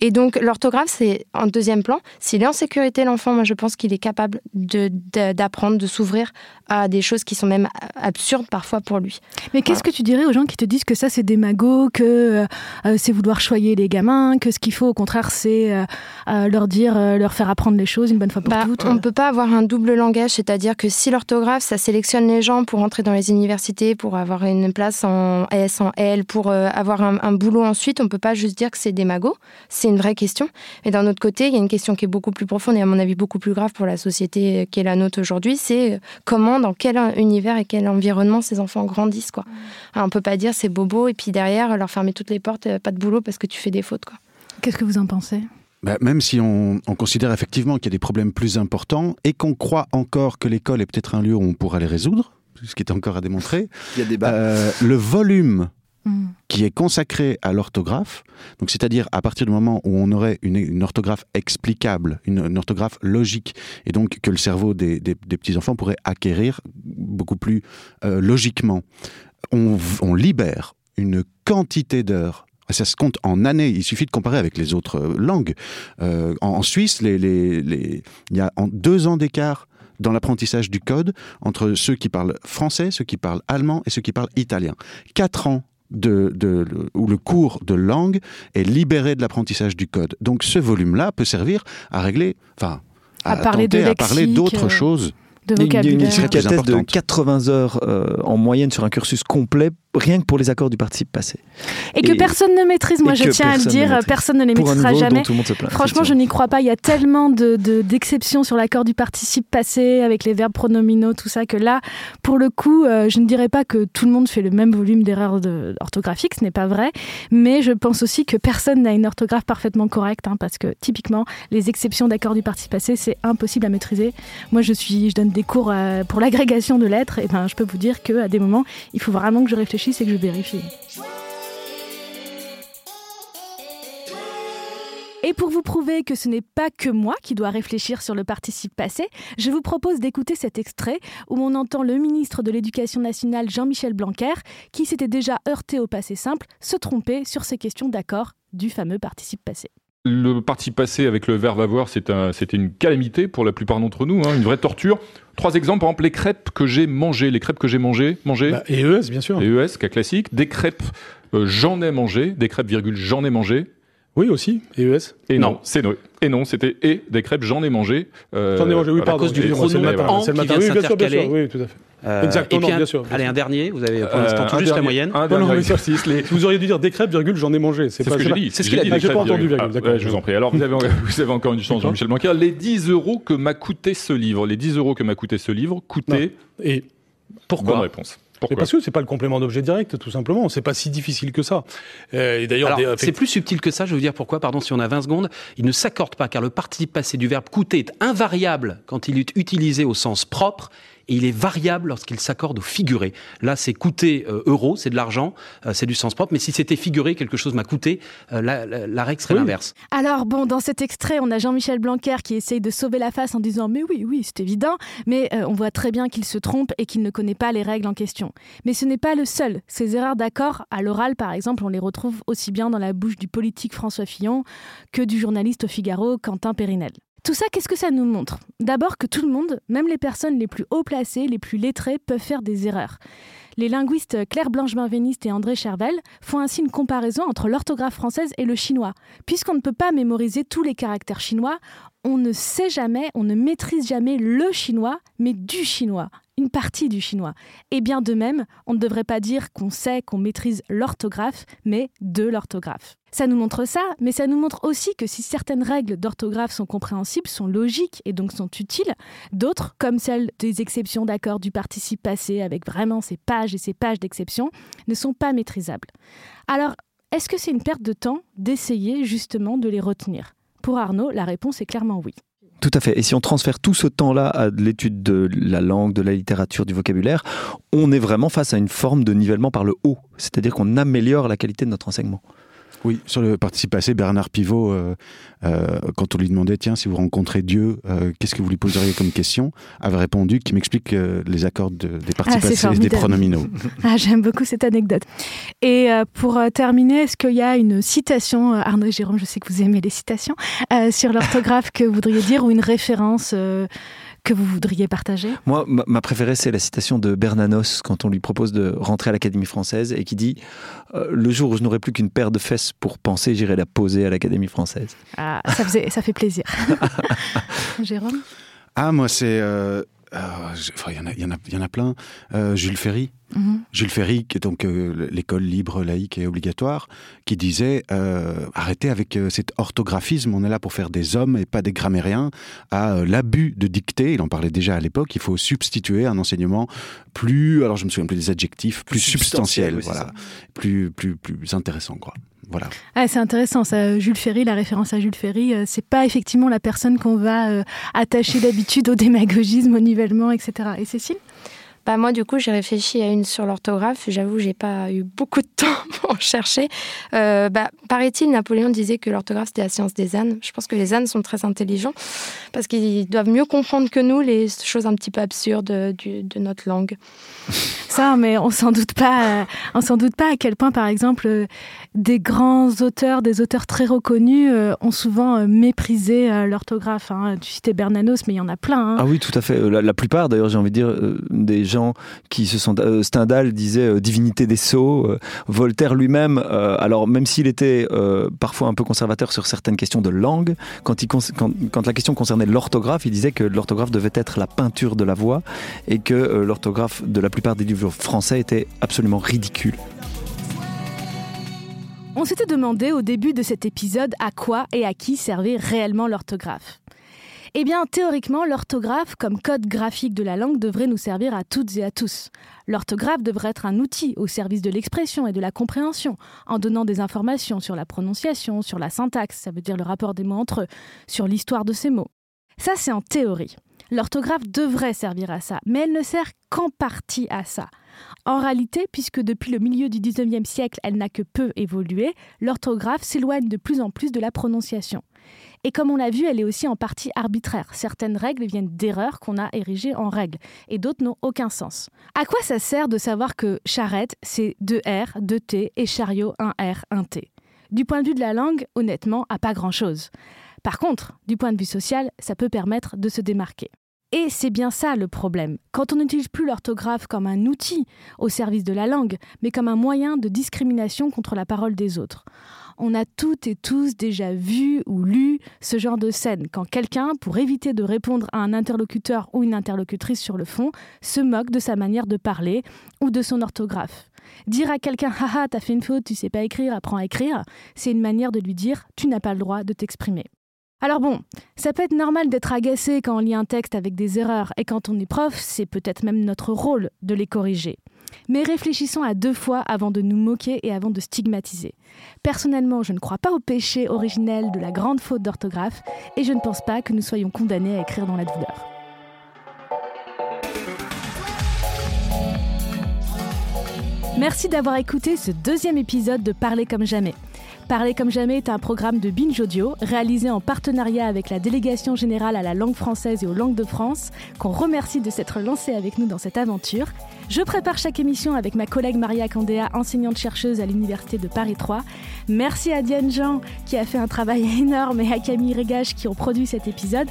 Et donc, l'orthographe, c'est en deuxième plan. S'il est en sécurité, l'enfant, moi, je pense qu'il est capable d'apprendre, de, s'ouvrir à des choses qui sont même absurdes parfois pour lui. Mais qu'est-ce que tu dirais aux gens qui te disent que ça, c'est des magots, que euh, euh, c'est vouloir choyer les gamins, que ce qu'il faut, au contraire, c'est euh, leur dire, leur faire apprendre les choses une bonne fois pour bah, toutes? On ne peut pas avoir un double langage, c'est-à-dire que si l'orthographe, ça c'est sélectionne les gens pour entrer dans les universités, pour avoir une place en S, en L, pour euh, avoir un, boulot ensuite, on ne peut pas juste dire que c'est des magots. C'est une vraie question. Et d'un autre côté, il y a une question qui est beaucoup plus profonde et à mon avis beaucoup plus grave pour la société euh, qui est la nôtre aujourd'hui, c'est euh, comment, dans quel univers et quel environnement ces enfants grandissent. Quoi. On ne peut pas dire c'est bobo et puis derrière leur fermer toutes les portes, pas de boulot parce que tu fais des fautes. Qu'est-ce que vous en pensez? Bah, même si on, considère effectivement qu'il y a des problèmes plus importants et qu'on croit encore que l'école est peut-être un lieu où on pourra les résoudre, ce qui est encore à démontrer, Il y a euh, le volume hmm. qui est consacré à l'orthographe, donc c'est-à-dire à partir du moment où on aurait une, orthographe explicable, une, orthographe logique, et donc que le cerveau des, petits-enfants pourrait acquérir beaucoup plus euh, logiquement, on, on libère une quantité d'heures ça se compte en années. Il suffit de comparer avec les autres euh, langues. Euh, en, Suisse, les, les, il y a en deux ans d'écart dans l'apprentissage du code entre ceux qui parlent français, ceux qui parlent allemand et ceux qui parlent italien. Quatre ans de, de, où le cours de langue est libéré de l'apprentissage du code. Donc ce volume-là peut servir à régler, enfin, à, parler à parler d'autres euh, choses. De vocabulaire. Il y a une de 80 heures en moyenne sur un cursus complet rien que pour les accords du participe passé. Et, que personne ne maîtrise, moi je tiens à le dire, personne ne les maîtrisera jamais. Franchement, je n'y crois pas, il y a tellement d'exceptions de, sur l'accord du participe passé, avec les verbes pronominaux, tout ça, que là, pour le coup, euh, je ne dirais pas que tout le monde fait le même volume d'erreurs orthographiques, ce n'est pas vrai, mais je pense aussi que personne n'a une orthographe parfaitement correcte, hein, parce que typiquement, les exceptions d'accords du participe passé, c'est impossible à maîtriser. Moi, je, suis, je donne des cours euh, pour l'agrégation de lettres, et ben, je peux vous dire qu'à des moments, il faut vraiment que je réfléchisse c'est que je vérifie. Et pour vous prouver que ce n'est pas que moi qui dois réfléchir sur le participe passé, je vous propose d'écouter cet extrait où on entend le ministre de l'Éducation nationale Jean-Michel Blanquer, qui s'était déjà heurté au passé simple, se tromper sur ces questions d'accord du fameux participe passé. Le participe passé avec le verbe avoir, c'était une calamité pour la plupart d'entre nous, hein, une vraie torture. Trois exemples, par exemple, les crêpes que j'ai mangées, les crêpes que j'ai mangées, mangées. Bah, et ES, bien sûr. Et ES, cas classique. Des crêpes, euh, j'en ai mangé. Des crêpes, virgule, j'en ai mangé. Oui, aussi. Et ES. Et non, c'est non. Et non, c'était et des crêpes, j'en ai mangé. Euh, j'en ai mangé, oui, par cause du pronom c'est le matin. C'est le matin. Oui, bien sûr, bien sûr. Oui, tout à fait. Euh, Exactement, bien sûr. allez, un dernier, vous avez pour l'instant tout juste la moyenne. Un non, non, les... Vous auriez dû dire des crêpes, virgule, j'en ai mangé. C'est ce que j'ai dit. C'est ce qu'il a dit. J'ai pas entendu, virgule. D'accord. Je vous en prie. Alors, vous avez, (laughs) vous avez encore une chance, Jean-Michel Blanquer. Les 10 euros que m'a coûté ce livre, les 10 euros que m'a coûté ce livre, coûtaient. Et pourquoi? Bonne réponse. Pourquoi parce que c'est pas le complément d'objet direct, tout simplement. C'est pas si difficile que ça. Euh, et d'ailleurs, c'est plus subtil que ça. Je veux dire pourquoi. Pardon, si on a 20 secondes, il ne s'accorde pas car le participe passé du verbe coûter est invariable quand il est utilisé au sens propre et il est variable lorsqu'il s'accorde au figuré. Là, c'est coûter euh, euro, c'est de l'argent, euh, c'est du sens propre, mais si c'était figuré, quelque chose m'a coûté, euh, la, règle serait l'inverse. Alors bon, dans cet extrait, on a Jean-Michel Blanquer qui essaye de sauver la face en disant mais oui, oui, c'est évident, mais on voit très bien qu'il se trompe et qu'il ne connaît pas les règles en question. Mais ce n'est pas le seul. Ces erreurs d'accord à l'oral, par exemple, on les retrouve aussi bien dans la bouche du politique François Fillon que du journaliste au Figaro Quentin Périnel. Tout ça, qu'est-ce que ça nous montre? D'abord que tout le monde, même les personnes les plus haut placées, les plus lettrées, peuvent faire des erreurs. Les linguistes Claire Blanche-Benveniste et André Chervel font ainsi une comparaison entre l'orthographe française et le chinois. Puisqu'on ne peut pas mémoriser tous les caractères chinois, on ne sait jamais, on ne maîtrise jamais le chinois, mais du chinois une partie du chinois. Et bien de même, on ne devrait pas dire qu'on sait, qu'on maîtrise l'orthographe, mais de l'orthographe. Ça nous montre ça, mais ça nous montre aussi que si certaines règles d'orthographe sont compréhensibles, sont logiques et donc sont utiles, d'autres, comme celles des exceptions d'accords du participe passé avec vraiment ces pages et ces pages d'exception, ne sont pas maîtrisables. Alors, est-ce que c'est une perte de temps d'essayer justement de les retenir? Pour Arnaud, la réponse est clairement oui. Tout à fait. Et si on transfère tout ce temps-là à l'étude de la langue, de la littérature, du vocabulaire, on est vraiment face à une forme de nivellement par le haut. C'est-à-dire qu'on améliore la qualité de notre enseignement. Oui, sur le participe passé, Bernard Pivot, euh, euh, quand on lui demandait, tiens, si vous rencontrez Dieu, euh, qu'est-ce que vous lui poseriez comme question avait répondu qu'il m'explique les accords des participes ah, passés des pronominaux. (laughs) Ah, J'aime beaucoup cette anecdote. Et pour terminer, est-ce qu'il y a une citation, Arnaud et Jérôme, je sais que vous aimez les citations, sur l'orthographe que vous voudriez dire ou une référence que vous voudriez partager Moi, ma préférée, c'est la citation de Bernanos quand on lui propose de rentrer à l'Académie française et qui dit euh, Le jour où je n'aurai plus qu'une paire de fesses pour penser, j'irai la poser à l'Académie française. Ah, ça, faisait, ça fait plaisir. (laughs) Jérôme? Ah, moi, c'est. Euh, euh, il y, en a, y, en a, y en a plein. Euh, Jules Ferry. Mhm. Jules Ferry, qui est donc euh, l'école libre, laïque et obligatoire, qui disait arrêtez avec cet orthographisme, on est là pour faire des hommes et pas des grammairiens, à l'abus de dictée, il en parlait déjà à l'époque, il faut substituer un enseignement plus, alors je me souviens plus des adjectifs, plus, substantiel, voilà, plus, plus, plus intéressant, quoi. Voilà. Ah, c'est intéressant, ça. Jules Ferry, la référence à Jules Ferry, euh, c'est pas effectivement la personne qu'on va euh, attacher d'habitude au démagogisme, au nivellement, etc. Et Cécile? Bah moi, du coup, j'ai réfléchi à une sur l'orthographe. J'avoue, j'ai pas eu beaucoup de (laughs) temps pour chercher. Euh, bah, Paraît-il, Napoléon disait que l'orthographe, c'était la science des ânes. Je pense que les ânes sont très intelligents parce qu'ils doivent mieux comprendre que nous les choses un petit peu absurdes de notre langue. Ça, mais on s'en doute pas. Euh, on s'en doute pas à quel point, par exemple, euh, des grands auteurs, des auteurs très reconnus, ont souvent méprisé l'orthographe. Hein. Tu citais Bernanos, mais il y en a plein. Hein. Ah oui, tout à fait. La, plupart, d'ailleurs, j'ai envie de dire, des qui se sont. Euh, Stendhal disait euh, divinité des sceaux. Euh, Voltaire lui-même, alors même s'il était parfois un peu conservateur sur certaines questions de langue, quand, il, quand, la question concernait l'orthographe, il disait que l'orthographe devait être la peinture de la voix et que l'orthographe de la plupart des livres français était absolument ridicule. On s'était demandé au début de cet épisode à quoi et à qui servait réellement l'orthographe. Eh bien, théoriquement, l'orthographe, comme code graphique de la langue, devrait nous servir à toutes et à tous. L'orthographe devrait être un outil au service de l'expression et de la compréhension, en donnant des informations sur la prononciation, sur la syntaxe, ça veut dire le rapport des mots entre eux, sur l'histoire de ces mots. Ça, c'est en théorie. L'orthographe devrait servir à ça, mais elle ne sert qu'en partie à ça. En réalité, puisque depuis le milieu du 19e siècle, elle n'a que peu évolué, l'orthographe s'éloigne de plus en plus de la prononciation. Et comme on l'a vu, elle est aussi en partie arbitraire. Certaines règles viennent d'erreurs qu'on a érigées en règles, et d'autres n'ont aucun sens. À quoi ça sert de savoir que charrette, c'est 2 R, 2 T, et chariot, 1 R, 1 T? Du point de vue de la langue, honnêtement, à pas grand-chose. Par contre, du point de vue social, ça peut permettre de se démarquer. Et c'est bien ça le problème. Quand on n'utilise plus l'orthographe comme un outil au service de la langue, mais comme un moyen de discrimination contre la parole des autres. On a toutes et tous déjà vu ou lu ce genre de scène, quand quelqu'un, pour éviter de répondre à un interlocuteur ou une interlocutrice sur le fond, se moque de sa manière de parler ou de son orthographe. Dire à quelqu'un haha t'as fait une faute, tu sais pas écrire, apprends à écrire, c'est une manière de lui dire tu n'as pas le droit de t'exprimer. Alors bon, ça peut être normal d'être agacé quand on lit un texte avec des erreurs, et quand on est prof, c'est peut-être même notre rôle de les corriger. Mais réfléchissons à deux fois avant de nous moquer et avant de stigmatiser. Personnellement, je ne crois pas au péché originel de la grande faute d'orthographe, et je ne pense pas que nous soyons condamnés à écrire dans la douleur. Merci d'avoir écouté ce deuxième épisode de Parler comme jamais. Parler comme jamais est un programme de Binge Audio réalisé en partenariat avec la Délégation générale à la langue française et aux langues de France, qu'on remercie de s'être lancé avec nous dans cette aventure. Je prépare chaque émission avec ma collègue Maria Candéa, enseignante-chercheuse à l'Université de Paris 3. Merci à Diane Jean qui a fait un travail (laughs) énorme et à Camille Régache qui ont produit cet épisode.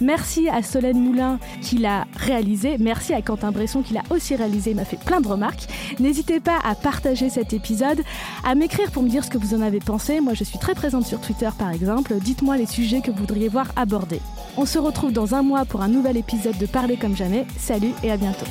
Merci à Solène Moulin qui l'a réalisé. Merci à Quentin Bresson qui l'a aussi réalisé, il m'a fait plein de remarques. N'hésitez pas à partager cet épisode, à m'écrire pour me dire ce que vous en avez pensé. Moi je suis très présente sur Twitter par exemple. Dites-moi les sujets que vous voudriez voir abordés. On se retrouve dans un mois pour un nouvel épisode de Parler comme jamais. Salut et à bientôt.